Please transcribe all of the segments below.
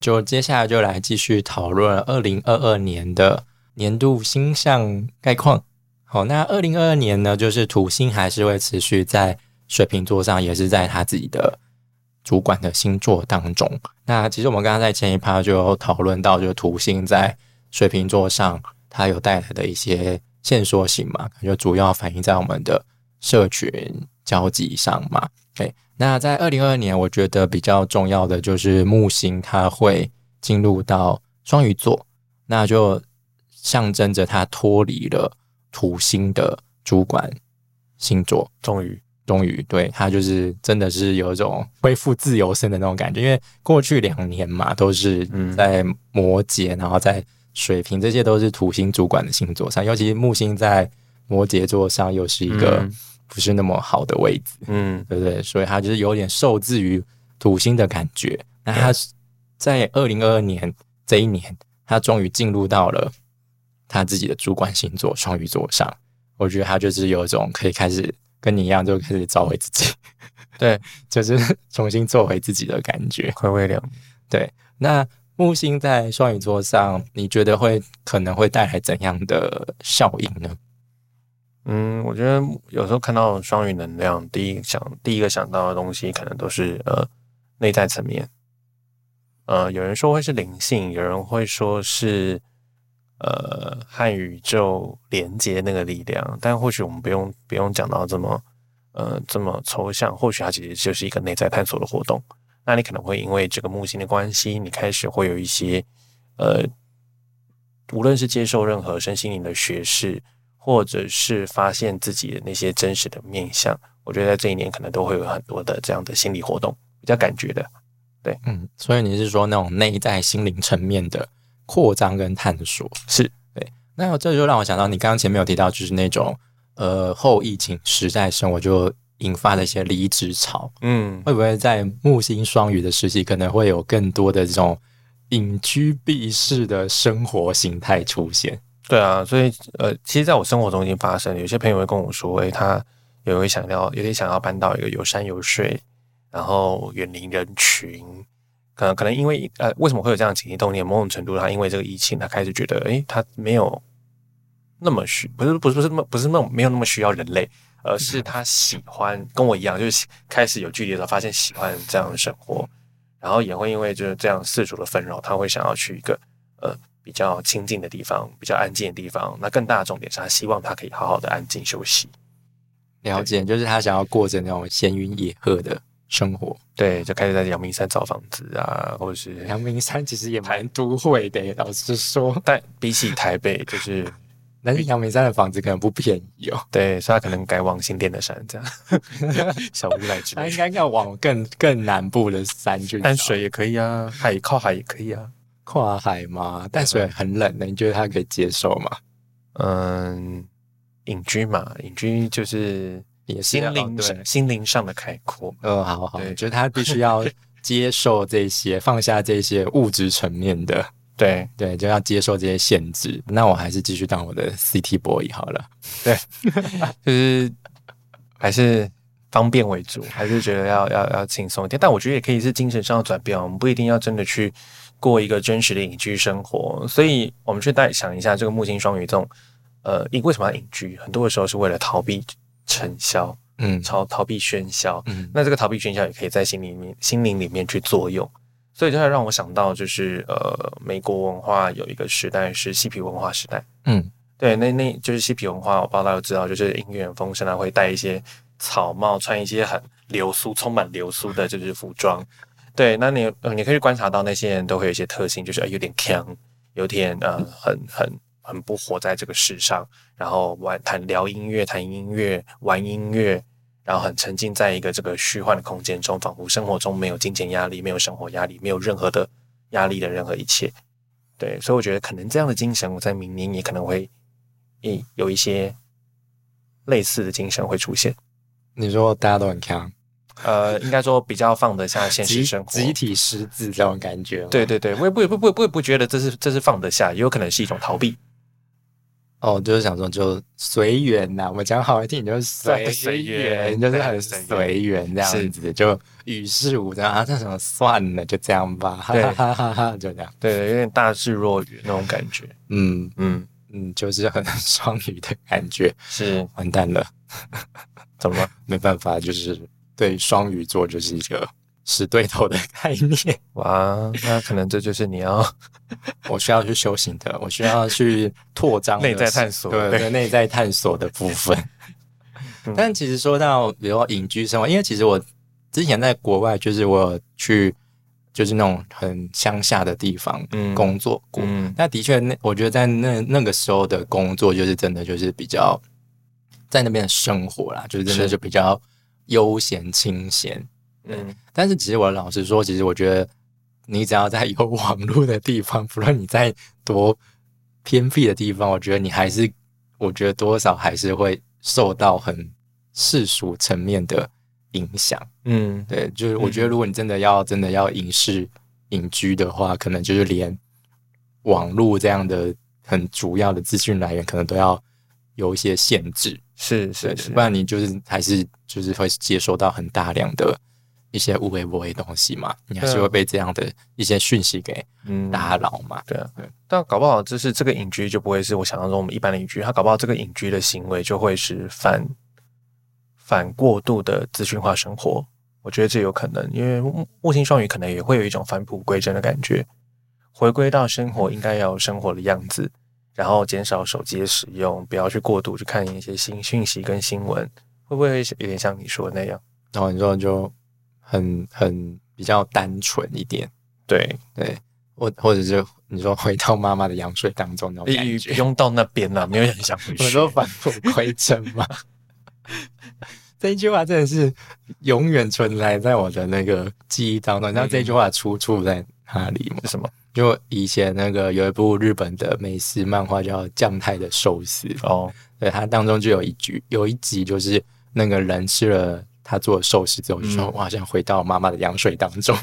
就接下来就来继续讨论二零二二年的年度星象概况。好，那二零二二年呢，就是土星还是会持续在水瓶座上，也是在他自己的主管的星座当中。那其实我们刚刚在前一趴就有讨论到，就土星在水瓶座上，它有带来的一些线索性嘛，就主要反映在我们的社群交集上嘛。对。那在二零二二年，我觉得比较重要的就是木星它会进入到双鱼座，那就象征着它脱离了土星的主管星座。终于，终于，对它就是真的是有一种恢复自由身的那种感觉。因为过去两年嘛，都是在摩羯，然后在水瓶，这些都是土星主管的星座上，尤其木星在摩羯座上，又是一个。不是那么好的位置，嗯，对不对？所以他就是有点受制于土星的感觉。那他在二零二二年这一年，他终于进入到了他自己的主管星座双鱼座上。我觉得他就是有一种可以开始跟你一样，就开始找回自己，对，就是重新做回自己的感觉。回味了对。那木星在双鱼座上，你觉得会可能会带来怎样的效应呢？嗯，我觉得有时候看到双鱼能量，第一想第一个想到的东西，可能都是呃内在层面。呃，有人说会是灵性，有人会说是呃和宇宙连接那个力量，但或许我们不用不用讲到这么呃这么抽象，或许它其实就是一个内在探索的活动。那你可能会因为这个木星的关系，你开始会有一些呃，无论是接受任何身心灵的学识。或者是发现自己的那些真实的面相，我觉得在这一年可能都会有很多的这样的心理活动，比较感觉的，对，嗯，所以你是说那种内在心灵层面的扩张跟探索，是对。那这就让我想到，你刚刚前面有提到，就是那种呃后疫情时代生活就引发的一些离职潮，嗯，会不会在木星双鱼的时期，可能会有更多的这种隐居避世的生活形态出现？对啊，所以呃，其实在我生活中已经发生，有些朋友会跟我说，哎，他有会想要，有点想要搬到一个有山有水，然后远离人群，可能可能因为呃，为什么会有这样情绪动念？某种程度，他因为这个疫情，他开始觉得，哎，他没有那么需，不是不是不是那么不是那种没有那么需要人类，而是他喜欢跟我一样，就是开始有距离的时候，发现喜欢这样的生活，然后也会因为就是这样世俗的纷扰，他会想要去一个呃。比较清静的地方，比较安静的地方。那更大的重点是他希望他可以好好的安静休息。了解，就是他想要过着那种闲云野鹤的生活。对，就开始在阳明山找房子啊，或者是阳明山其实也蛮都会的。老实说，但比起台北，就是 但是阳明山的房子可能不便宜哦。对，所以他可能改往新店的山这样。小屋来住，他应该要往更更南部的山去。淡水也可以啊，海靠海也可以啊。跨海吗？淡水很冷的，你觉得他可以接受吗？嗯，隐居嘛，隐居就是也是心灵上心灵上的开阔。嗯，好好，我觉得他必须要接受这些，放下这些物质层面的，对对，就要接受这些限制。那我还是继续当我的 City Boy 好了。对，就是还是方便为主，还是觉得要要要轻松一点。但我觉得也可以是精神上的转变，我们不一定要真的去。过一个真实的隐居生活，所以我们去再想一下，这个木星双鱼这种，呃，隐为什么要隐居？很多的时候是为了逃避尘嚣，嗯，逃逃避喧嚣，嗯，那这个逃避喧嚣也可以在心里面、心灵里面去作用，所以就会让我想到，就是呃，美国文化有一个时代是嬉皮文化时代，嗯，对，那那就是嬉皮文化，我不知道大家知道，就是音乐很丰盛啊，会戴一些草帽，穿一些很流苏、充满流苏的就是服装。对，那你你可以观察到那些人都会有一些特性，就是有点强，有点呃，很很很不活在这个世上，然后玩谈聊音乐，谈音乐，玩音乐，然后很沉浸在一个这个虚幻的空间中，仿佛生活中没有金钱压力，没有生活压力，没有任何的压力的任何一切。对，所以我觉得可能这样的精神，我在明年也可能会一有一些类似的精神会出现。你说大家都很强？呃，应该说比较放得下现实生活，集体失智这种感觉。对对对，我也不不不不不不觉得这是这是放得下，也有可能是一种逃避。哦，就是想说就随缘呐，我们讲好一点就是随随缘缘，就是很随缘这样子，就与世无争啊。这什么算了，就这样吧，哈对哈哈哈哈，就这样。对，有点大智若愚那种感觉。嗯嗯，嗯，就是很双鱼的感觉，是完蛋了，怎么了？没办法，就是对双鱼座就是一个死对头的概念。哇，那可能这就是你要我需要去修行的，我需要去拓张内在探索对内在探索的部分。嗯但其实说到比如说隐居生活，因为其实我之前在国外，就是我去就是那种很乡下的地方嗯工作过。嗯那的确，那我觉得在那那个时候的工作，就是真的就是比较在那边的生活啦，就是真的是就比较悠闲清闲。嗯但是其实我老实说，其实我觉得你只要在有网络的地方，不论你在多偏僻的地方，我觉得你还是，我觉得多少还是会受到很世俗层面的影响。嗯对，就是我觉得如果你真的要真的要隐世隐居的话，可能就是连网络这样的很主要的资讯来源，可能都要有一些限制。对是是。是不，然你就是还是就是会接收到很大量的一些无微不微的东西嘛，你还是会被这样的一些讯息给嗯。打扰嘛。对啊。对，但搞不好就是这个隐居就不会是我想象中我们一般的隐居，他搞不好这个隐居的行为就会是反反过度的资讯化生活。我觉得这有可能，因为木木星双鱼可能也会有一种返璞归真的感觉，回归到生活应该要有生活的样子，然后减少手机的使用，不要去过度去看一些新讯息跟新闻，会不会有点像你说的那样？然后你说就很很比较单纯一点，对，对，或或者是你说回到妈妈的羊水当中那种感不觉，用到那边了，没有人想回去。我说返璞归真嘛。这一句话真的是永远存在在我的那个记忆当中。你知道这句话出处在哪里吗？是什么？就以前那个有一部日本的美食漫画叫《酱太的寿司》，哦，对，它当中就有一句，有一集就是那个人吃了他做的寿司之后，就说、嗯。我好像回到妈妈的羊水当中。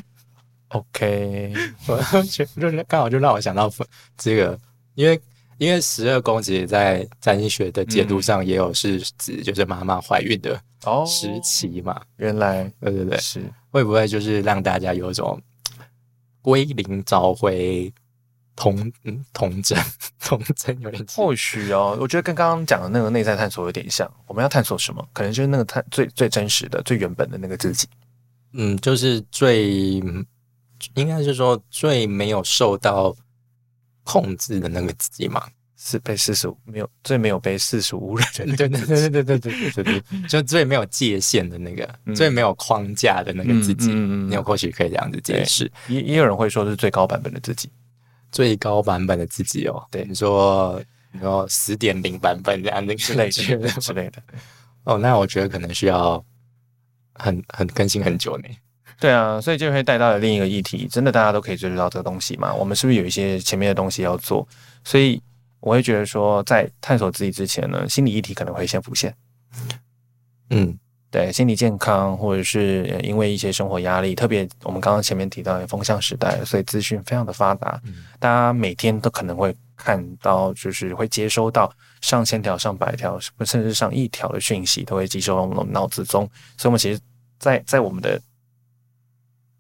OK，我觉就是刚好就让我想到这个，因为因为十二宫其实在占星学的解读上也有是指就是妈妈怀孕的哦，时期嘛，原来对对对，是。会不会就是让大家有一种归零找回童嗯童真 童真有点或许哦，我觉得跟刚刚讲的那个内在探索有点像。我们要探索什么？可能就是那个探最最真实的、最原本的那个自己。嗯，就是最应该是说最没有受到控制的那个自己嘛。是被世俗没有最没有被世俗污染的那对个对对对对对对对对对，就最没有界限的那个，嗯最没有框架的那个自己。嗯嗯嗯你有或许可以这样子解释，也也有人会说是最高版本的自己。最高版本的自己哦。对你说你说十点零版本这样的之类之的之类的。哦，那我觉得可能需要很很更新很久呢。对啊，所以就会带到了另一个议题，真的大家都可以追得到这个东西吗？我们是不是有一些前面的东西要做？所以我会觉得说，在探索自己之前呢，心理议题可能会先浮现。嗯对心理健康，或者是呃因为一些生活压力，特别我们刚刚前面提到的风向时代，所以资讯非常的发达，嗯大家每天都可能会看到，就是会接收到上千条、上百条，甚至上亿条的讯息，都会接收到我们的脑子中。所以，我们其实在，在我们的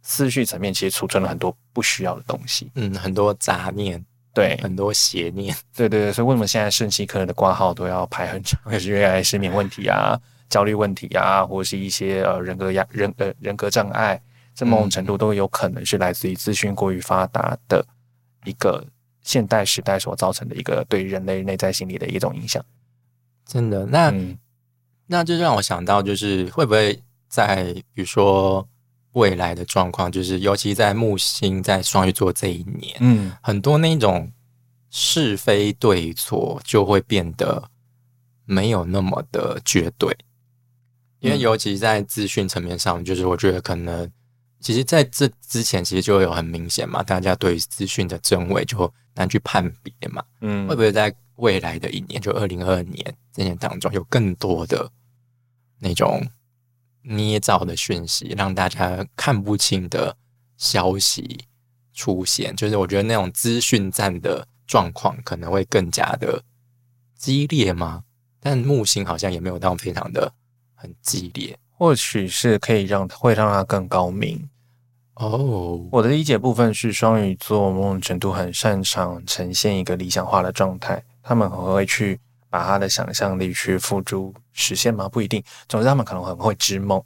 思绪层面，其实储存了很多不需要的东西。嗯，很多杂念，对，很多邪念。对对对，所以为什么现在肾气科的挂号都要排很长？也是因为失眠问题啊、焦虑问题啊，或者是一些呃人格压人呃人格障碍，这某种程度都有可能是来自于资讯过于发达的一个现代时代所造成的一个对人类内在心理的一种影响。真的，那、嗯那就让我想到，就是会不会在比如说未来的状况，就是尤其在木星在双鱼座这一年，嗯。很多那种是非对错就会变得没有那么的绝对，因为嗯。尤其在资讯层面上，就是我觉得可能，其实在这之前其实就有很明显嘛，大家对于资讯的真伪就难去判别嘛，嗯。会不会在未来的一年，就二零二二年这年当中，有更多的那种捏造的讯息，让大家看不清的消息出现？就是我觉得那种资讯战的状况可能会更加的激烈吗？但木星好像也没有到非常的很激烈或许是可以让会让它更高明。哦。我的理解部分是，双鱼座某种程度很擅长呈现一个理想化的状态，他们很会去把他的想象力去付诸实现吗？不一定。总之，他们可能很会织梦。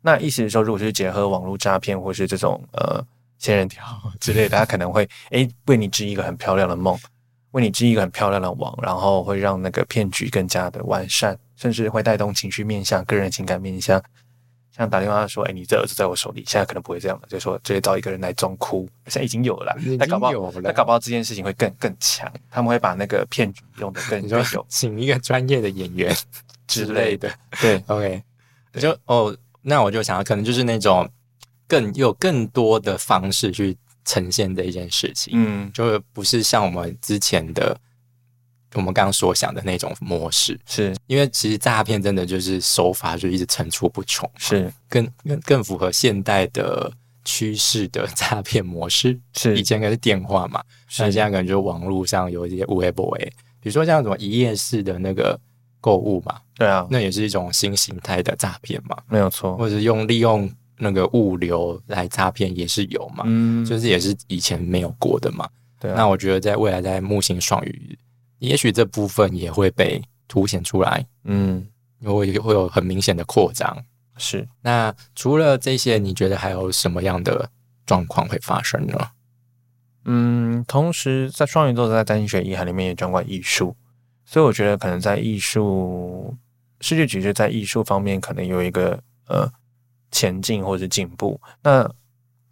那意思是说，如果是结合网络诈骗或是这种呃仙人跳 之类的，他可能会诶为你织一个很漂亮的梦，为你织一个很漂亮的网，然后会让那个骗局更加的完善，甚至会带动情绪面向、个人情感面向。像打电话说，哎，你这儿子在我手里，现在可能不会这样了，就说直接找一个人来装哭，现在已经有了啦，那搞不好那搞不好这件事情会更更强，他们会把那个骗局用的更你更有请一个专业的演员 之类的对，，OK，就哦，那我就想，可能就是那种更有更多的方式去呈现这一件事情，嗯，就不是像我们之前的我们刚刚所想的那种模式，是。因为其实诈骗真的就是手法就一直层出不穷，是。更更更符合现代的趋势的诈骗模式。是。以前可能是电话嘛，那现在可能就网络上有一些无微不微，比如说像什么一夜式的那个购物嘛，对啊，那也是一种新形态的诈骗嘛，没有错，或者是用利用那个物流来诈骗也是有嘛，嗯，就是也是以前没有过的嘛。对啊，那我觉得在未来在木星双鱼，也许这部分也会被凸显出来，嗯因为会有很明显的扩张。是那除了这些，你觉得还有什么样的状况会发生呢？嗯，同时在双鱼座在单学遗憾里面也掌管艺术，所以我觉得可能在艺术世界局势在艺术方面可能有一个呃前进或者是进步。那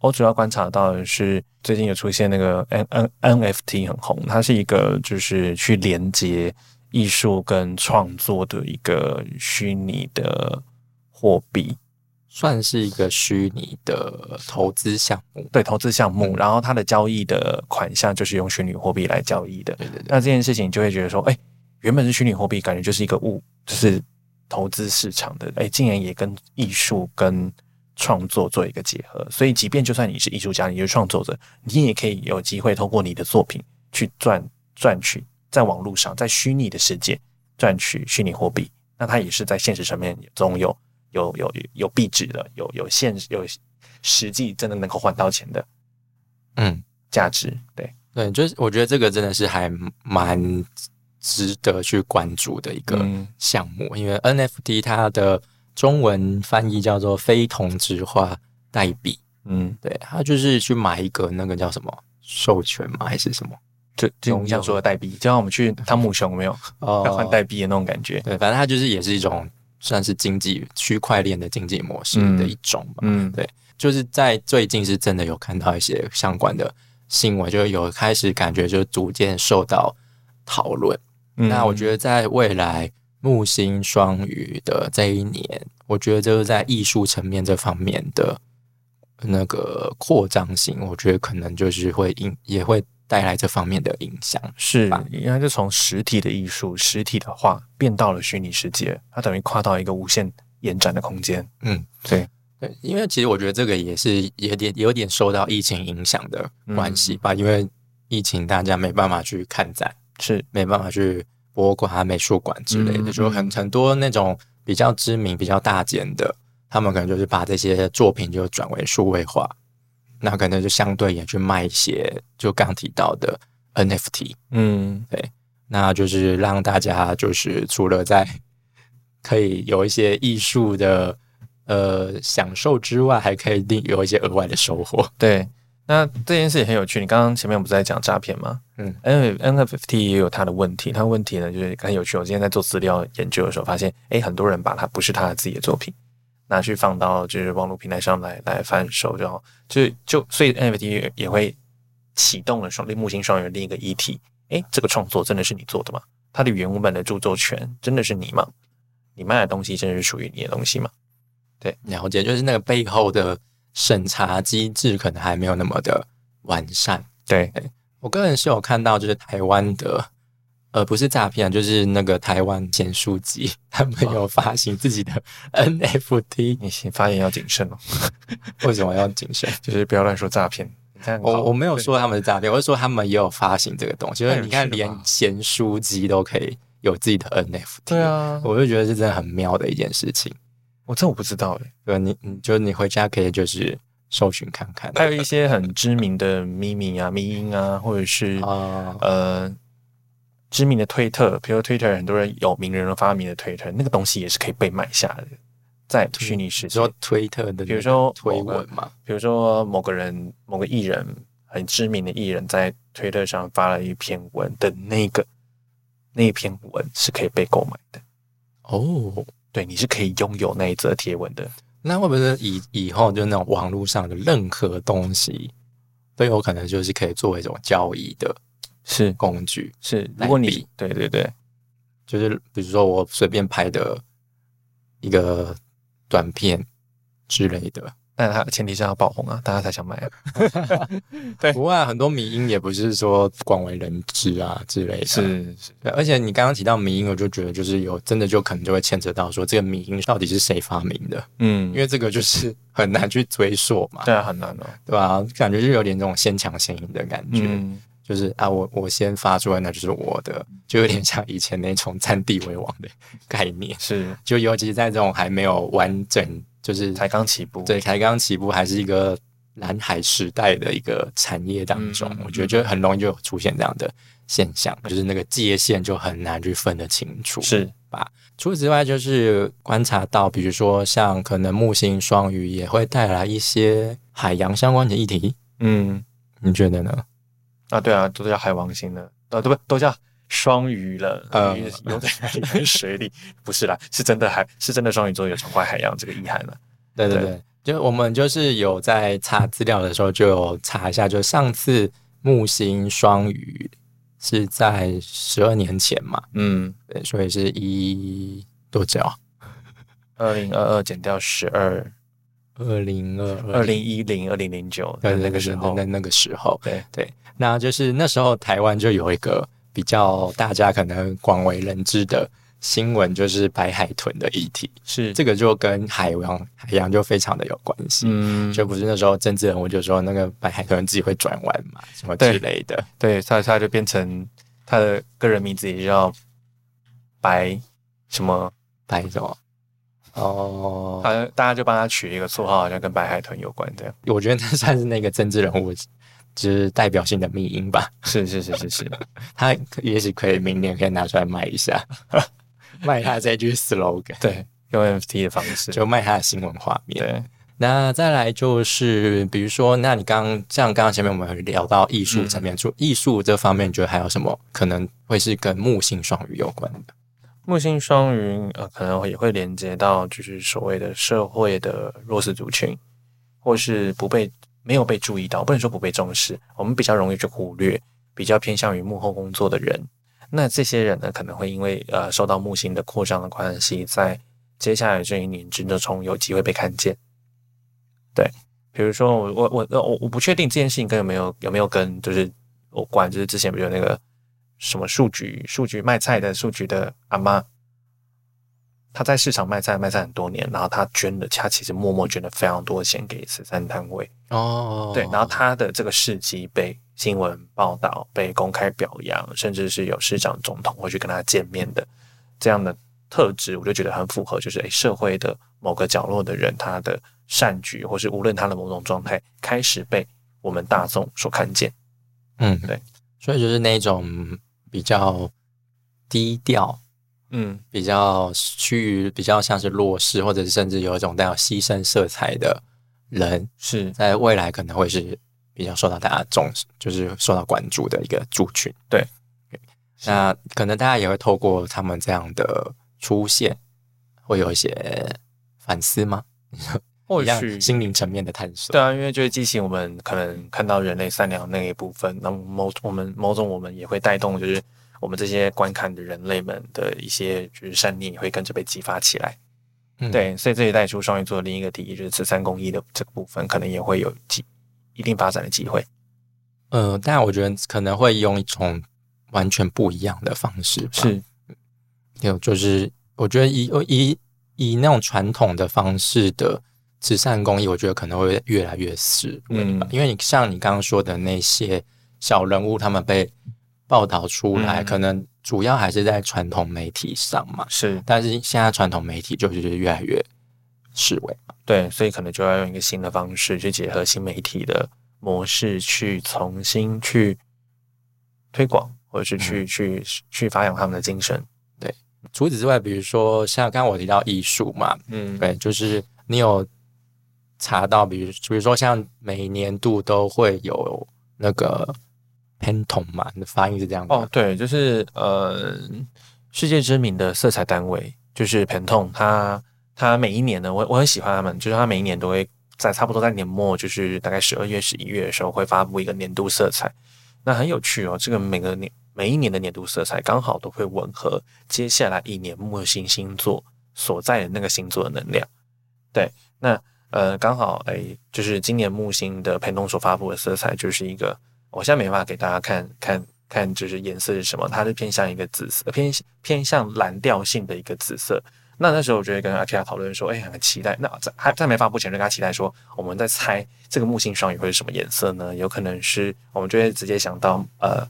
我主要观察到的是，最近有出现那个 N N NFT 很红，它是一个就是去连接艺术跟创作的一个虚拟的货币。算是一个虚拟的投资项目。对投资项目，嗯然后它的交易的款项就是用虚拟货币来交易的。对对对，那这件事情就会觉得说，哎，原本是虚拟货币，感觉就是一个物，就是投资市场的，哎，竟然也跟艺术跟创作做一个结合。所以，即便就算你是艺术家，你是创作者，你也可以有机会通过你的作品去赚赚取在网络上，在虚拟的世界赚取虚拟货币。那它也是在现实层面中有有有有有币值的，有有现有实际真的能够换到钱的嗯，价值。对，对，就是我觉得这个真的是还蛮值得去关注的一个嗯项目，因为 NFT 它的中文翻译叫做非同质化代币，嗯，对，他就是去买一个那个叫什么授权吗？还是什么？就就你想说的代币，就像我们去汤姆熊没有哦要换代币的那种感觉。对，反正它就是也是一种算是经济区块链的经济模式嗯的一种吧。嗯对就是在最近是真的有看到一些相关的新闻，就有开始感觉就逐渐受到讨论。嗯那我觉得在未来木星双鱼的这一年，我觉得就是在艺术层面这方面的那个扩张性，我觉得可能就是会影也会带来这方面的影响。是吧，应该就从实体的艺术、实体的画变到了虚拟世界，它等于跨到一个无限延展的空间。嗯，对，对，因为其实我觉得这个也是有点有点受到疫情影响的关系吧，因为疫情大家没办法去看展，是没办法去博物馆啊、美术馆之类的，嗯就很很多那种比较知名、比较大件的，他们可能就是把这些作品就转为数位化，那可能就相对也去卖一些，就刚提到的 NFT，嗯对那就是让大家就是除了在可以有一些艺术的呃享受之外，还可以另有一些额外的收获。对。那这件事也很有趣，你刚刚前面不是在讲诈骗吗？嗯，N NFT 也有它的问题，它问题呢就是很有趣。我今天在做资料研究的时候，发现，诶，很多人把它不是他的自己的作品拿去放到就是网络平台上来来贩售，然后就就所以 NFT 也会启动了双木星双鱼的另一个议题。诶，这个创作真的是你做的吗？它的原文本的著作权真的是你吗？你卖的东西真的是属于你的东西吗？对了解，就是那个背后的审查机制可能还没有那么的完善。对，我个人是有看到，就是台湾的，呃，不是诈骗，就是那个台湾简书籍，他们有发行自己的 NFT，你先发言要谨慎哦，为什么要谨慎？就是不要乱说诈骗。我我没有说他们是诈骗，我是说他们也有发行这个东西，就是你看，连闲书机都可以有自己的 NFT。对，啊，我就觉得是真的很妙的一件事情。我这我不知道哎。对，你你就你回家可以就是搜寻看看。还有一些很知名的咪咪啊、咪音啊，或者是啊，呃知名的推特，比如推特很多人有名人发明的推特，那个东西也是可以被买下的，在虚拟世界。你说推特的，比如说推文嘛，比如说某个人、某个艺人，很知名的艺人，在推特上发了一篇文的那个那一篇文是可以被购买的。哦，对，你是可以拥有那一则贴文的。那会不会是以以后就那种网络上的任何东西都有可能就是可以作为一种交易的是工具？是，来如果你对对对，就是比如说我随便拍的一个短片之类的。但它前提是要爆红啊，大家才想买啊。对，国外、很多迷音也不是说广为人知啊之类的。是是，对，而且你刚刚提到迷音，我就觉得就是有真的就可能就会牵扯到说这个迷音到底是谁发明的，嗯因，为这个就是很难去追溯嘛，对啊，很难哦。对吧、感觉就有点这种先抢先赢的感觉。嗯，就是啊，我我先发出来，那就是我的，就有点像以前那种占地为王的概念。是就尤其在这种还没有完整，就是才刚起步。对才刚起步，还是一个蓝海时代的一个产业当中，我觉得就很容易就出现这样的现象，就是那个界限就很难去分得清楚。是吧除此之外，就是观察到，比如说像可能木星双鱼也会带来一些海洋相关的议题，嗯你觉得呢？啊，对啊，都叫海王星了，呃，对不都叫双鱼了？呃鱼游在海里跟水里，不是啦，是真的海，是真的双鱼座有闯坏海洋这个意涵了。对对对对，就我们就是有在查资料的时候就有查一下，就上次木星双鱼是在十二年前嘛，嗯，对，所以是一多久啊？二零二二减掉十二，二零二二。零一零、二零零九对那个时候。那，那个时候，对对，那就是那时候台湾就有一个比较大家可能广为人知的新闻，就是白海豚的议题，是。这个就跟海洋海洋就非常的有关系。嗯，就不是那时候政治人物就说那个白海豚自己会转弯嘛，什么之类的。对，他他就变成他的个人名字也叫白什么，白什么？哦，好像大家就帮他取了一个绰号，好像跟白海豚有关这样。我觉得这算是那个政治人物，就是代表性的迷因吧。是是是是是，他也许可以明年可以拿出来卖一下，卖他这句 slogan，对，用 NFT 的方式，就卖他的新闻画面。对，那再来就是，比如说，那你刚刚像刚刚前面我们有聊到艺术层面，就艺术这方面，你觉得还有什么可能会是跟木星双鱼有关的？木星双鱼呃，可能也会连接到就是所谓的社会的弱势族群，或是不被没有被注意到，不能说不被重视，我们比较容易去忽略，比较偏向于幕后工作的人。那这些人呢，可能会因为呃受到木星的扩张的关系，在接下来这一年之中有机会被看见。对，比如说我我我我我不确定这件事情跟有没有有没有跟就是我关，就是之前不有那个什么数据数据卖菜的数据的阿妈，她在市场卖菜卖菜很多年，然后她捐了，她其实默默捐了非常多钱给慈善单位。哦对，然后她的这个事迹被新闻报道、被公开表扬，甚至是有市长、总统会去跟她见面的这样的特质，我就觉得很符合，就是诶社会的某个角落的人，他的善举，或是无论他的某种状态，开始被我们大众所看见。嗯，对，所以就是那种比较低调、嗯，比较趋于比较像是弱势，或者是甚至有一种带有牺牲色彩的人，是在未来可能会是比较受到大家重视，就是受到关注的一个族群。对，那可能大家也会透过他们这样的出现，会有一些反思吗？或许心灵层面的探索。对啊，因为就是激起我们可能看到人类善良那一部分，那么某我们某种我们也会带动，就是我们这些观看的人类们的一些就是善念也会跟着被激发起来。嗯，对，所以这也带出双鱼座的另一个提议，就是慈善公益的这个部分，可能也会有机一定发展的机会。呃，但我觉得可能会用一种完全不一样的方式吧。是，有就是我觉得以以以那种传统的方式的慈善公益，我觉得可能会越来越式微吧。嗯。因为你像你刚刚说的那些小人物，他们被报道出来，嗯。可能主要还是在传统媒体上嘛，是。但是现在传统媒体就是越来越式微嘛。对，所以可能就要用一个新的方式去结合新媒体的模式，去重新去推广，或者是去、去去发扬他们的精神。对。除此之外，比如说像刚刚我提到艺术嘛，嗯，对，就是你有查到，比如比如说像每年度都会有那个 Pantone 嘛，你的发音是这样的哦，对，就是呃，世界知名的色彩单位就是 Pantone，它它每一年呢，我我很喜欢他们，就是它每一年都会在差不多在年末，就是大概十二月、十一月的时候会发布一个年度色彩，那很有趣哦。这个每个年每一年的年度色彩刚好都会吻合接下来一年木星星座所在的那个星座的能量。对，那呃刚好哎，就是今年木星的盘动所发布的色彩就是一个。我现在没办法给大家看看看，就是颜色是什么，它是偏向一个紫色，偏偏向蓝调性的一个紫色。那那时候我就会跟阿提亚讨论说，哎，很期待。那在还在没发布前，就跟他期待说，我们在猜这个木星双鱼会是什么颜色呢？有可能是我们就会直接想到，呃，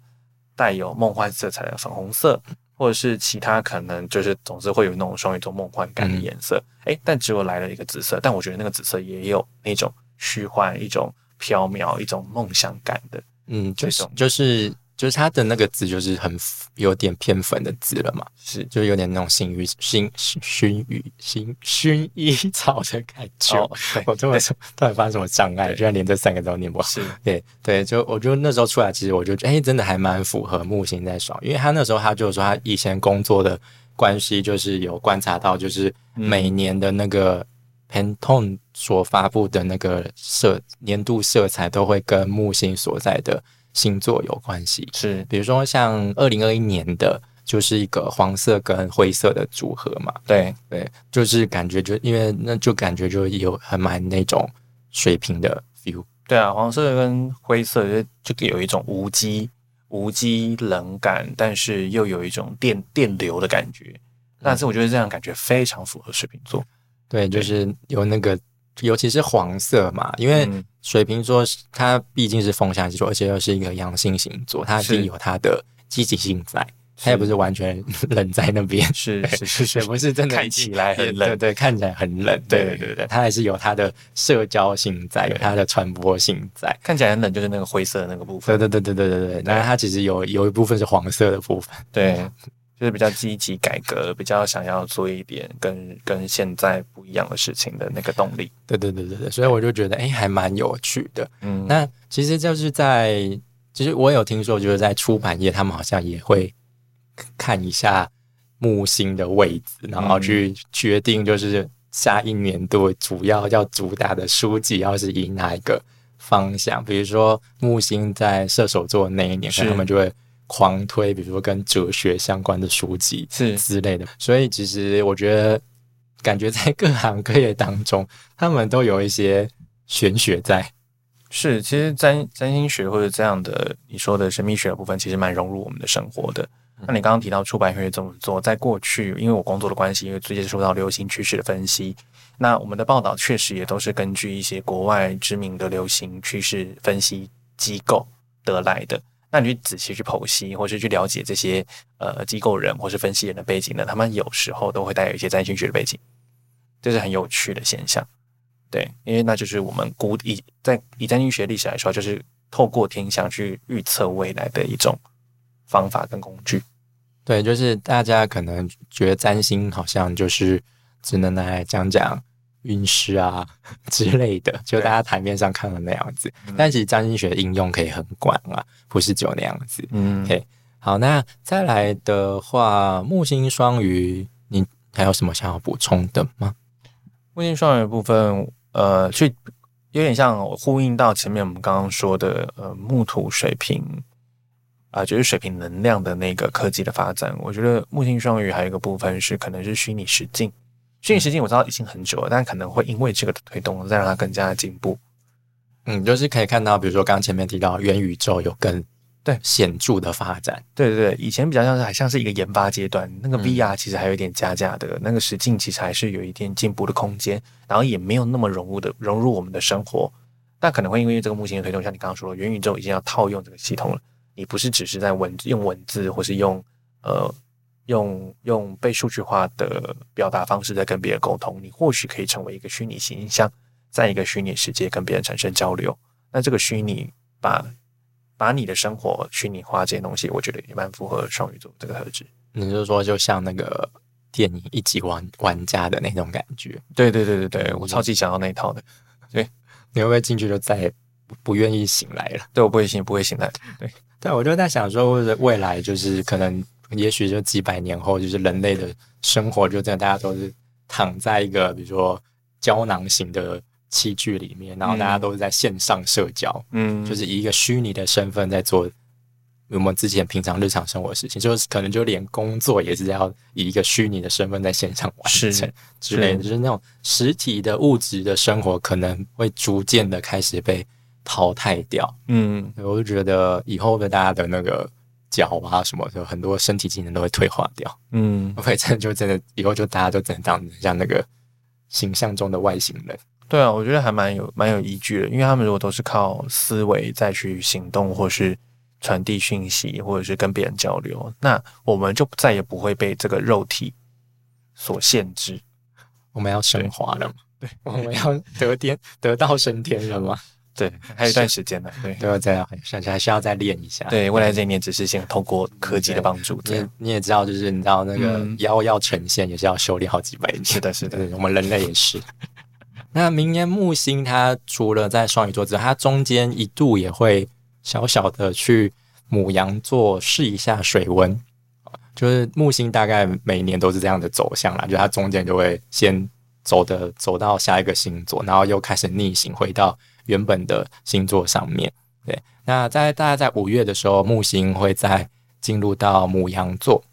带有梦幻色彩的粉红色，或者是其他可能就是总之会有那种双鱼座梦幻感的颜色。哎，但只有来了一个紫色，但我觉得那个紫色也有那种虚幻、一种缥缈、一种梦想感的。嗯，就是这种就是就是它的那个字就是很有点偏粉的字了嘛，是就有点那种薰衣薰薰衣薰薰衣草的感觉。我这么说，到底发生什么障碍？居然连这三个都念不好。是对对，就我觉得那时候出来，其实我就觉得，哎，真的还蛮符合木星在爽，因为他那时候他就说他以前工作的关系，就是有观察到，就是每年的那个 Pantone 所发布的那个色年度色彩都会跟木星所在的星座有关系。是，比如说像二零二一年的，就是一个黄色跟灰色的组合嘛，对，对，就是感觉就因为那就感觉就有很蛮那种水平的 feel。对啊，黄色跟灰色就就有一种无机、无机冷感，但是又有一种电电流的感觉。但是我觉得这样感觉非常符合水瓶座。对，就是有那个，尤其是黄色嘛，因为嗯水瓶座是它毕竟是风象星座，而且又是一个阳性星座，它一定有它的积极性在，它也不是完全 冷在那边。是是是不是真的看起来很冷。对对，看起来很冷，对对对它还是有它的社交性在，它的传播性在。看起来很冷，就是那个灰色的那个部分。对对对对对对对，那它其实有有一部分是黄色的部分。对，就是比较积极改革，比较想要做一点跟跟现在不一样的事情的那个动力。对对对对对，所以我就觉得哎，还蛮有趣的。嗯，那其实就是在，其实我有听说，就是在出版业，他们好像也会看一下木星的位置，然后去决定就是下一年度主要要主打的书籍要是以哪一个方向。比如说木星在射手座那一年，是可能他们就会狂推，比如说跟哲学相关的书籍是之类的。所以其实我觉得，感觉在各行各业当中，他们都有一些玄学在。是，其实占占星学或者这样的你说的神秘学的部分，其实蛮融入我们的生活的。那你刚刚提到出版会这么做，在过去因为我工作的关系，因为最接触到流行趋势的分析，那我们的报道确实也都是根据一些国外知名的流行趋势分析机构得来的。那你去仔细去剖析，或是去了解这些呃机构人或是分析人的背景呢，他们有时候都会带有一些占星学的背景，这是很有趣的现象。对，因为那就是我们古以在以占星学历史来说，就是透过天象去预测未来的一种方法跟工具。对，就是大家可能觉得占星好像就是只能来讲讲运势啊之类的，就大家台面上看的那样子。但其实占星学的应用可以很广啊，不是只有那样子。嗯 OK 好，那再来的话，木星双鱼，你还有什么想要补充的吗？木星双鱼的部分，呃，去有点像呼应到前面我们刚刚说的，呃，木土水平啊、就是水平能量的那个科技的发展。我觉得木星双鱼还有一个部分是可能是虚拟实境，虚拟实境我知道已经很久了，但可能会因为这个的推动，再让它更加的进步。嗯，就是可以看到，比如说刚刚前面提到元宇宙有更对显著的发展。对对对，以前比较像是还像是一个研发阶段，那个嗯 VR 其实还有一点加价的，那个实境其实还是有一点进步的空间，然后也没有那么融入的融入我们的生活。但可能会因为这个目前的推动，像你刚刚说的，元宇宙已经要套用这个系统了，你不是只是在文用文字或是用呃用用被数据化的表达方式在跟别人沟通，你或许可以成为一个虚拟形象，在一个虚拟世界跟别人产生交流。那这个虚拟把把你的生活虚拟化这些东西，我觉得也蛮符合双鱼座这个特质。你是说就像那个电影一级玩玩家的那种感觉？对对对对对，我超级想要那一套的。对，你会不会进去就再也不不愿意醒来了？对我不会醒，不会醒来。对，对我就在想说，未来就是可能，也许就几百年后，就是人类的生活就真的大家都是躺在一个比如说胶囊型的器具里面，然后大家都是在线上社交，嗯，就是以一个虚拟的身份在做我们之前平常日常生活的事情，就是可能就连工作也是要以一个虚拟的身份在线上完成之类的，就是那种实体的物质的生活可能会逐渐的开始被淘汰掉。嗯，我就觉得以后的大家的那个脚啊什么的，很多身体机能都会退化掉。嗯，会真的就真的以后就大家都真的当像那个形象中的外星人。对啊，我觉得还蛮有蛮有依据的，因为他们如果都是靠思维再去行动，或是传递讯息，或者是跟别人交流，那我们就再也不会被这个肉体所限制。我们要升华了嘛？对，我们要得天得道升天了吗？对，还有一段时间呢。对，都要再甚至还需要再练一下。对，未来这一年只是先通过科技的帮助。你你也知道，就是你知道那个嗯腰要呈现，也是要修炼好几百年。是的，是的。我们人类也是。那明年木星它除了在双鱼座之外，它中间一度也会小小的去母羊座试一下水温。就是木星大概每年都是这样的走向啦，就它中间就会先走的走到下一个星座，然后又开始逆行回到原本的星座上面。对，那在大概在五月的时候，木星会再进入到母羊座。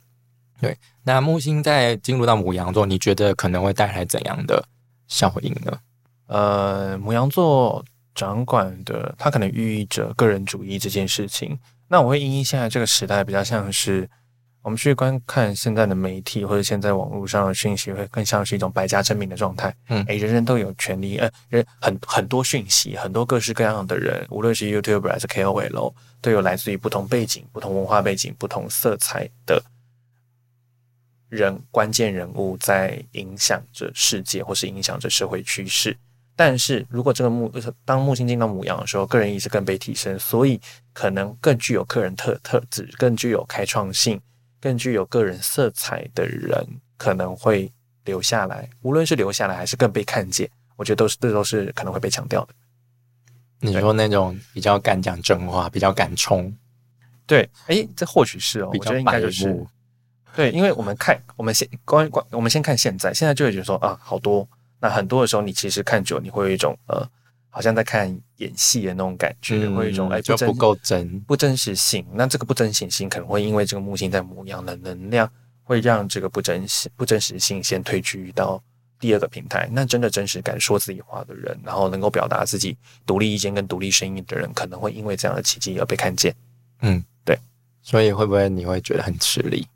对，那木星在进入到母羊座，你觉得可能会带来怎样的效应呢？呃，母羊座掌管的，它可能寓意着个人主义这件事情。那我会因应现在这个时代，比较像是我们去观看现在的媒体或者现在网络上的讯息，会更像是一种百家争鸣的状态。嗯诶，人人都有权利，呃，人很很多讯息，很多各式各样的人，无论是 YouTuber 还是 KOL，都有来自于不同背景、不同文化背景、不同色彩的人，关键人物在影响着世界，或是影响着社会趋势。但是如果这个木当木星进到母羊的时候，个人意识更被提升，所以可能更具有个人特特质、更具有开创性、更具有个人色彩的人可能会留下来。无论是留下来还是更被看见，我觉得都是这都是可能会被强调的。你说那种比较敢讲真话、比较敢冲、对，哎，这或许是哦，我觉得应该就是，对，因为我们看我们先关关，我们先看现在，现在就会觉得说啊，好多。那很多的时候，你其实看久，你会有一种呃，好像在看演戏的那种感觉，会有一种哎就不够真。不真实性。那这个不真实性可能会因为这个木星在母羊的能量，会让这个不真实不真实性先退居到第二个平台。那真的真实敢说自己话的人，然后能够表达自己独立意见跟独立声音的人，可能会因为这样的奇迹而被看见。嗯，对所以会不会你会觉得很吃力？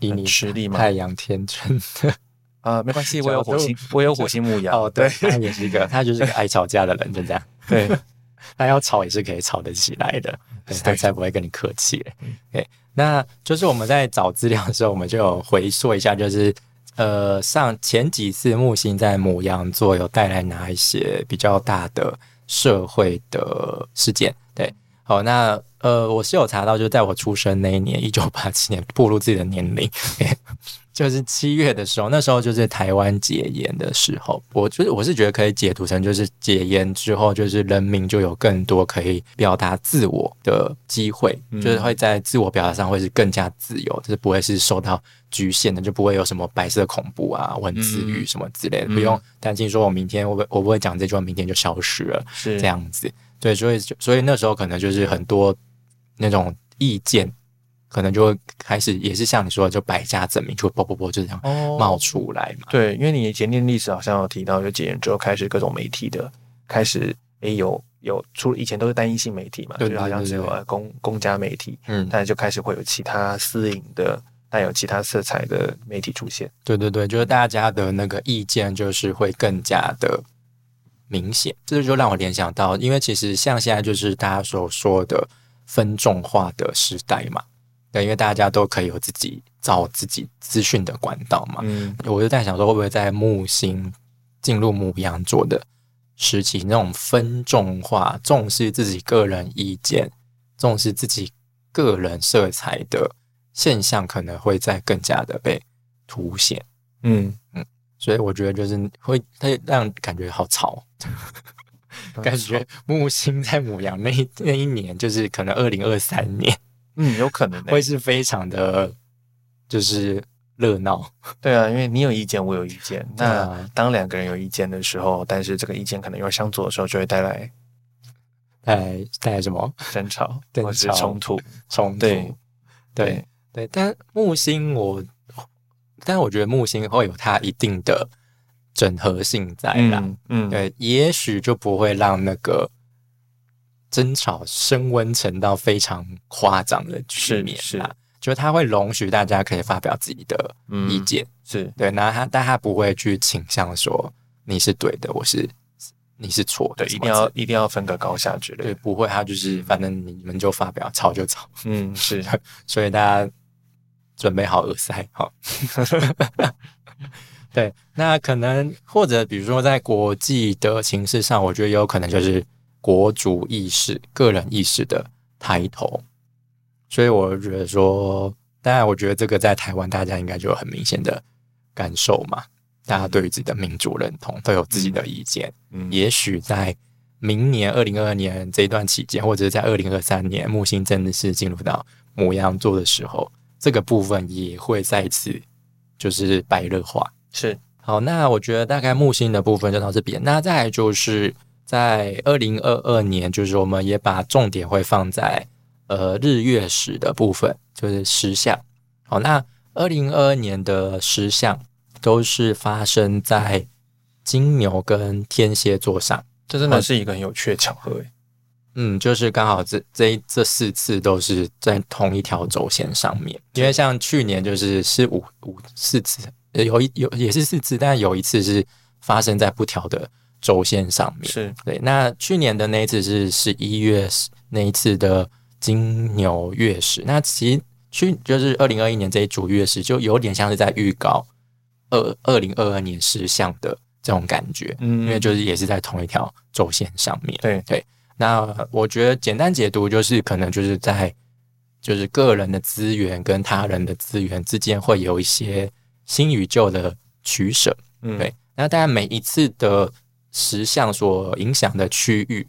以你吃力吗太阳天真的啊、没关系，我有火星，我有火星牧羊。哦，对，他也是一个，他就是个爱吵架的人，就这样。对，他要吵也是可以吵得起来的，对是他才不会跟你客气嘞。对，那就是我们在找资料的时候，我们就有回溯一下，就是呃，上前几次木星在母羊座有带来哪一些比较大的社会的事件？对，好，那呃，我是有查到，就是在我出生那一年，一九八七年，步入自己的年龄，就是七月的时候，那时候就是台湾解严的时候，我就是我是觉得可以解读成就是解严之后，就是人民就有更多可以表达自我的机会，就是会在自我表达上会是更加自由，就是不会是受到局限的，就不会有什么白色恐怖啊、文字狱什么之类的，不用担心说我明天我不我不会讲这句话，明天就消失了。是这样子。对，所以就所以那时候可能就是很多那种意见，可能就会开始也是像你说的，就百家争鸣，就啵啵啵就这样哦冒出来嘛。对，因为你前面历史好像有提到，就解严之后开始各种媒体的开始，诶有有除了以前都是单一性媒体嘛，对就好像是有公公家媒体，嗯，但就开始会有其他私营的带有其他色彩的媒体出现。对对对，就是大家的那个意见就是会更加的明显，这就让我联想到，因为其实像现在就是大家所说的分众化的时代嘛，对，因为大家都可以有自己找自己资讯的管道嘛。嗯我就在想说，会不会在木星进入母羊座的时期，那种分众化、重视自己个人意见、重视自己个人色彩的现象，可能会再更加的被凸显。嗯嗯，所以我觉得就是会，会让感觉好吵，感觉木星在母羊那一那一年，就是可能二零二三年，嗯有可能欸会是非常的，就是热闹。对啊，因为你有意见，我有意见。那当两个人有意见的时候，但是这个意见可能又相左的时候，就会带来带来带来什么争吵 或者是冲突。冲突？对对对，但木星我，但我觉得木星会有它一定的整合性在啦。嗯嗯，对，也许就不会让那个争吵升温成到非常夸张的局是是面啦。就是它会容许大家可以发表自己的嗯意见，是对，那他但他不会去倾向说你是对的，我是你是错的，对，一定要一定要分个高下之类对，的。不会，他就是反正你们就发表，吵就吵，嗯，是 所以大家准备好耳塞好。对，那可能或者比如说在国际的形势上，我觉得有可能就是国族意识、个人意识的抬头，所以我觉得说，当然，我觉得这个在台湾大家应该就有很明显的感受嘛，大家对于自己的民主认同都有自己的意见，嗯也许在明年二零二二年这一段期间，或者是在二零二三年木星真的是进入到母羊座的时候，这个部分也会再次就是白热化。是。好，那我觉得大概木星的部分就到这边。那再来就是在二零二二年，就是我们也把重点会放在呃日月食的部分，就是石像。好，那二零二二年的石像都是发生在金牛跟天蝎座上。这真的是一个很有趣的巧合诶。嗯，就是刚好这这这四次都是在同一条轴线上面，因为像去年就是是五五四次，呃有一有也是四次，但有一次是发生在不调的轴线上面。是。对，那去年的那一次是十一月那一次的金牛月食，那其实去就是二零二一年这一组月食，就有点像是在预告二二零二二年事项的这种感觉，嗯。因为就是也是在同一条轴线上面。对。对，那我觉得简单解读就是可能就是在就是个人的资源跟他人的资源之间会有一些新与旧的取舍。嗯。对，那当然每一次的实相所影响的区域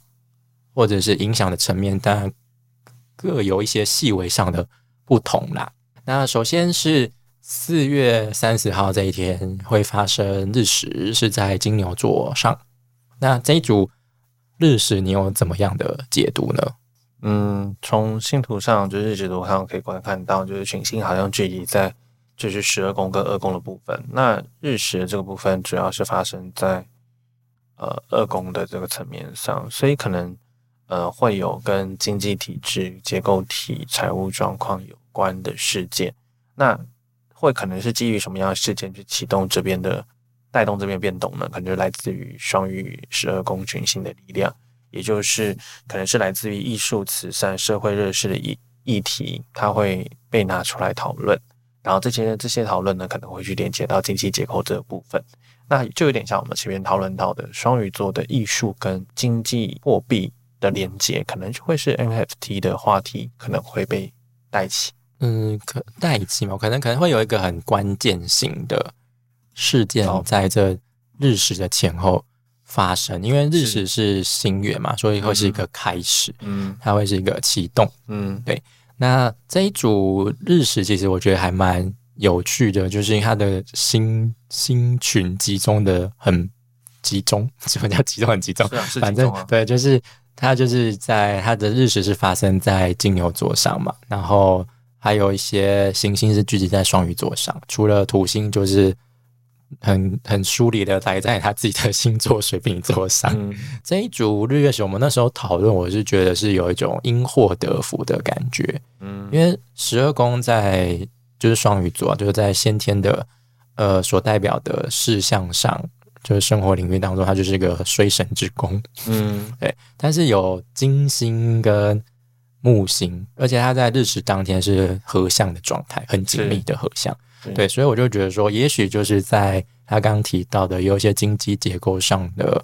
或者是影响的层面，当然各有一些细微上的不同啦。那首先是四月三十号这一天会发生日食，是在金牛座上。那这一组日食，你有怎么样的解读呢？嗯，从星图上就是日食图上可以观看到，就是群星好像聚集在就是十二宫跟二宫的部分。那日食这个部分主要是发生在呃二宫的这个层面上，所以可能呃会有跟经济体制、结构体、财务状况有关的事件。那会可能是基于什么样的事件去启动这边的带动这边变动呢？可能就来自于双鱼十二宫群星的力量。也就是可能是来自于艺术、慈善、社会热事的议议题，它会被拿出来讨论。然后这些这些讨论呢，可能会去连接到经济结构这个部分。那就有点像我们前面讨论到的双鱼座的艺术跟经济货币的连接，可能就会是 NFT 的话题，可能会被带起。嗯，可带起嘛，可能可能会有一个很关键性的事件好在这日食的前后发生，因为日食是新月嘛，所以会是一个开始，嗯它会是一个启动。嗯对那这一组日食其实我觉得还蛮有趣的，就是因为它的星星群集中的很集中，什么叫集中很集中？是啊，是反正集中啊，对，就是它就是在它的日食是发生在金牛座上嘛，然后还有一些行星是聚集在双鱼座上，除了土星就是很很疏离的待在他自己的星座水瓶座上。嗯这一组日月食，我们那时候讨论，我是觉得是有一种因祸得福的感觉，嗯因为十二宫在就是双鱼座啊，就是在先天的呃所代表的事项上，就是生活领域当中，它就是一个衰神之宫。嗯 对，但是有金星跟木星，而且它在日食当天是合相的状态，很紧密的合相。对，所以我就觉得说，也许就是在他刚刚提到的有一些经济结构上的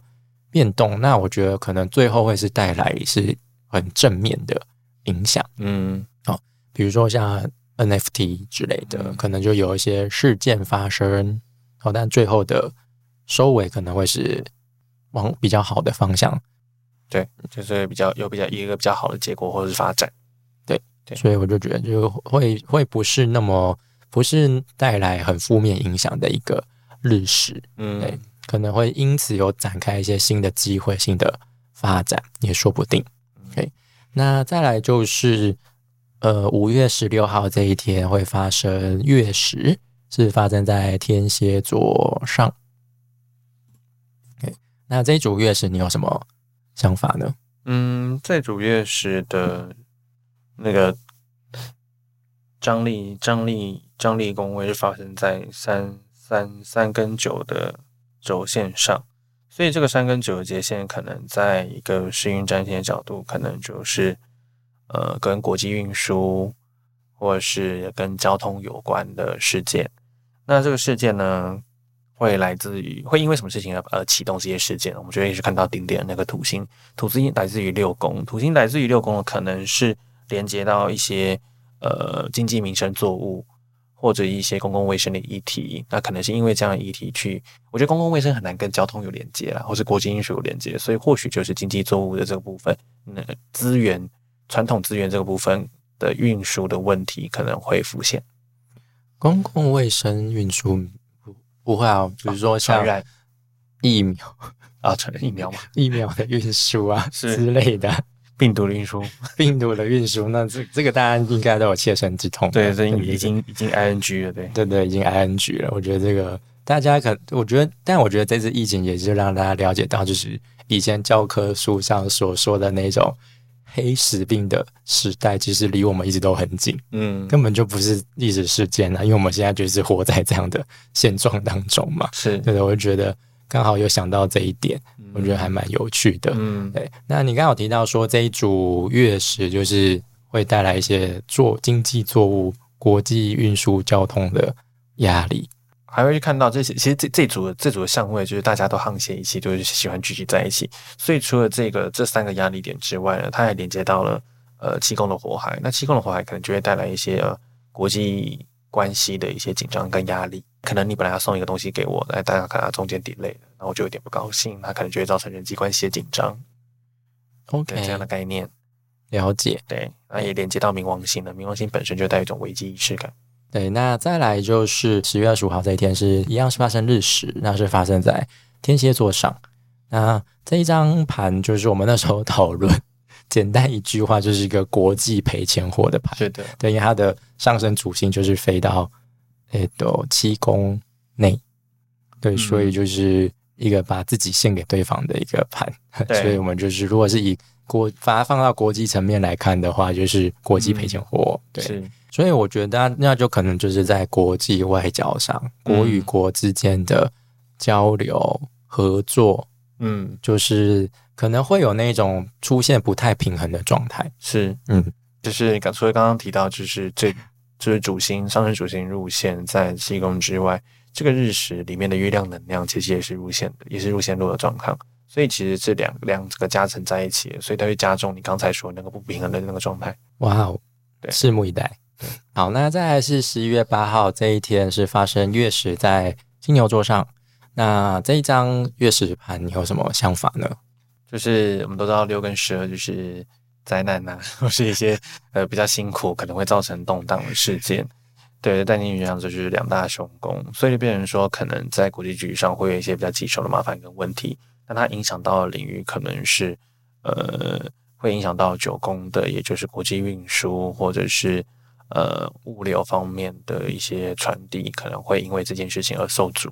变动，那我觉得可能最后会是带来是很正面的影响。嗯，好，比如说像 NFT 之类的，可能就有一些事件发生，好，但最后的收尾可能会是往比较好的方向。对，就是比较有比较一个比较好的结果或者是发展，对，对。所以我就觉得就会会不是那么不是带来很负面影响的一个历史，嗯，对，可能会因此有展开一些新的机会、新的发展也说不定。OK，那再来就是呃五月十六号这一天会发生月食，是发生在天蝎座上。那这一组月食你有什么？想法呢？嗯，这组月食的那个张力、张力、张力宫位是发生在三三三跟九的轴线上，所以这个三跟九的接线可能在一个时运占星的角度，可能就是呃跟国际运输或者是跟交通有关的事件。那这个事件呢？会来自于会因为什么事情而呃启动这些事件？我们觉得也是看到顶点那个土星，土星来自于六宫，土星来自于六宫，可能是连接到一些呃经济民生作物或者一些公共卫生的议题。那可能是因为这样的议题去，我觉得公共卫生很难跟交通有连接啦，或是国际因素有连接，所以或许就是经济作物的这个部分，那资源传统资源这个部分的运输的问题可能会浮现。公共卫生运输。不不会啊，比如说像疫苗啊，传疫苗嘛，疫苗的运输啊之类的，病毒的运输，病毒的运输，那这这个大家应该都有切身之痛。对，这已经已经 I N G 了，对对对，已经 I N G 了。我觉得这个大家可，我觉得，但我觉得这次疫情也是让大家了解到，就是以前教科书上所说的那种。黑死病的时代其实离我们一直都很近，嗯，根本就不是历史事件啊，因为我们现在就是活在这样的现状当中嘛。是，对的，我就觉得刚好有想到这一点，我觉得还蛮有趣的。嗯，对。那你刚好提到说这一组月食就是会带来一些做经济作物、国际运输交通的压力。还会去看到这些，其实这这组这组的相位就是大家都沆瀣一气，就是喜欢聚集在一起。所以除了这个这三个压力点之外呢，它还连接到了呃七宫的火海。那七宫的火海可能就会带来一些呃国际关系的一些紧张跟压力。可能你本来要送一个东西给我，来大家看它中间 delay 了，那我就有点不高兴，那可能就会造成人际关系的紧张。OK，这样的概念了解。对，那也连接到冥王星了。冥王星本身就带一种危机仪式感。对，那再来就是十月二十五号这一天是一样是发生日食，那是发生在天蝎座上。那这一张盘就是我们那时候讨论，简单一句话就是一个国际赔钱货的盘。是的，对，因为它的上升主星就是飞到诶都七宫内，对，所以就是一个把自己献给对方的一个盘。所以我们就是如果是以国把它放到国际层面来看的话，就是国际赔钱货。对。所以我觉得，那就可能就是在国际外交上，国与国之间的交流合作，嗯，就是可能会有那种出现不太平衡的状态。是，嗯，就是刚除了刚刚提到，就是这就是主星上升主星入线在七宫之外，这个日食里面的月亮能量其实也是入线的，也是入线路的状况。所以其实这两两个加成在一起，所以它会加重你刚才说那个不平衡的那个状态。哇哦，对，拭目以待。好，那再来是十一月八号这一天是发生月食在金牛座上。那这一张月食盘你有什么想法呢？就是我们都知道六跟十二就是灾难呐，或是一些呃比较辛苦，可能会造成动荡的事件。对，但你原上就是两大凶宫，所以就变成说可能在国际局上会有一些比较棘手的麻烦跟问题。但它影响到的领域可能是呃会影响到九宫的，也就是国际运输或者是。呃，物流方面的一些传递可能会因为这件事情而受阻。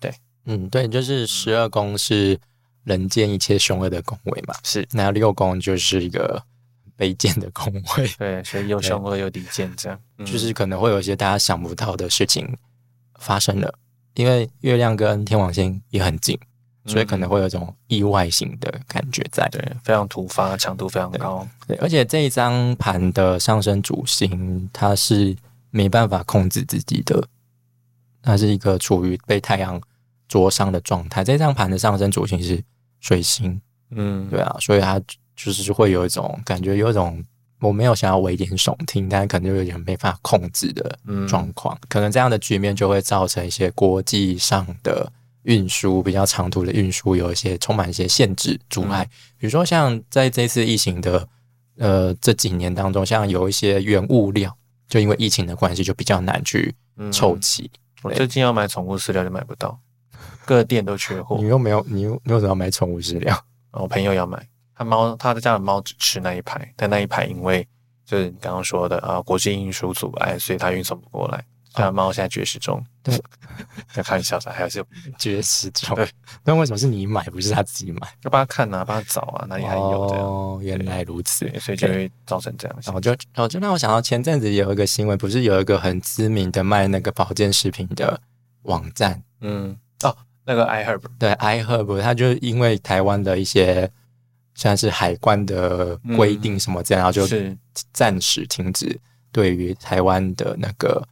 对，嗯，对，就是十二宫是人间一切凶恶的宫位嘛，是。那六宫就是一个卑贱的宫位，对，所以又凶恶又低贱，这样。就是可能会有一些大家想不到的事情发生了。因为月亮跟天王星也很近，所以可能会有一种意外性的感觉在。对，非常突发，强度非常高。对，而且这一张盘的上升主星，它是没办法控制自己的，它是一个处于被太阳灼伤的状态。这张盘的上升主星是水星，嗯，对啊，所以它就是会有一种感觉，有一种我没有想要危言耸听，但可能有点没办法控制的嗯状况。可能这样的局面就会造成一些国际上的运输比较长途的运输有一些充满一些限制阻碍。比如说像在这次疫情的呃这几年当中，像有一些原物料，就因为疫情的关系，就比较难去嗯凑齐。我最近要买宠物饲料就买不到，各店都缺货你。又没有，你又你为什么要买宠物饲料？我朋友要买，他猫他的家的猫只吃那一排，但那一排因为就是你刚刚说的啊，国际运输阻碍，所以他运送不过来。他的猫现在绝食中，对，要开玩笑的，还是绝食中。对。那为什么是你买，不是他自己买？要帮他看啊，帮他找啊，哪里还有哦，原来如此，。所以就会造成这样。然后就，然后就让我想到前阵子有一个新闻，不是有一个很知名的卖那个保健食品的网站，嗯，哦，那个 iHerb，对，iHerb，它就因为台湾的一些像是海关的规定什么这样，然后就是。暂时停止对于台湾的那个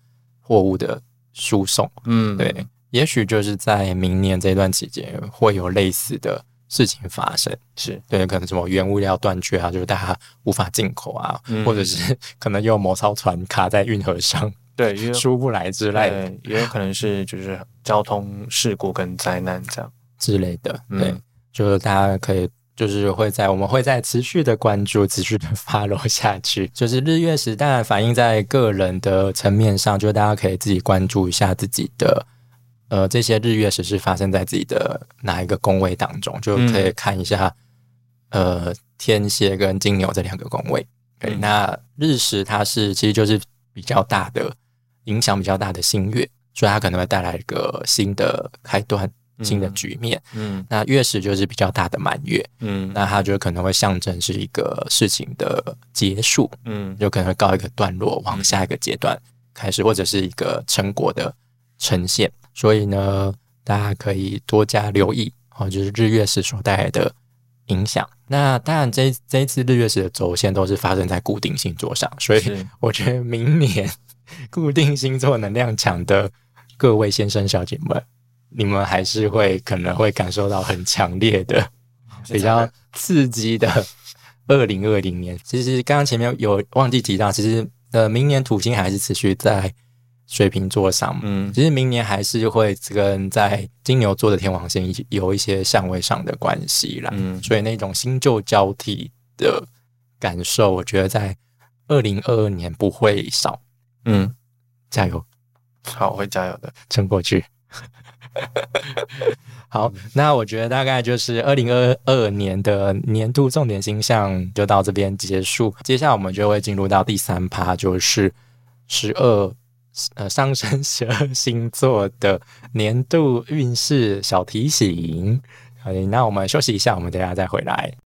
货物的输送。嗯，对，也许就是在明年这段期间会有类似的事情发生。是，对，可能什么原物料断绝啊，就是大家无法进口啊，嗯或者是 可能有某艘船卡在运河上对，也有 出不来之类的，也有可能是就是交通事故跟灾难这样。之类的。嗯对，就是大家可以。就是会在我们会在持续的关注、持续的 follow 下去。就是日月食，当然反映在个人的层面上，就是大家可以自己关注一下自己的呃这些日月食是发生在自己的哪一个宫位当中，就可以看一下、呃天蝎跟金牛这两个宫位。对，嗯那日食它是其实就是比较大的影响，比较大的新月，所以它可能会带来一个新的开端、新的局面。嗯那月食就是比较大的满月，嗯那它就可能会象征是一个事情的结束，嗯有可能会告一个段落，往下一个阶段开始，或者是一个成果的呈现。所以呢，大家可以多加留意哦，就是日月食所带来的影响。那当然这，这一次日月食的轴线都是发生在固定星座上，所以我觉得明年 固定星座能量强的各位先生小姐们，你们还是会可能会感受到很强烈的、比较刺激的二零二零年。其实刚刚前面有忘记提到，其实呃，明年土星还是持续在水瓶座上，嗯其实明年还是会跟在金牛座的天王星有一些相位上的关系啦。嗯所以那种新旧交替的感受，我觉得在二零二二年不会少。嗯，加油，好，我会加油的。撑过去。好，那我觉得大概就是二零二二年的年度重点星象就到这边结束。接下来我们就会进入到第三趴，就是十二呃上升十二 星座的年度运势小提醒。好，那我们休息一下，我们等下再回来。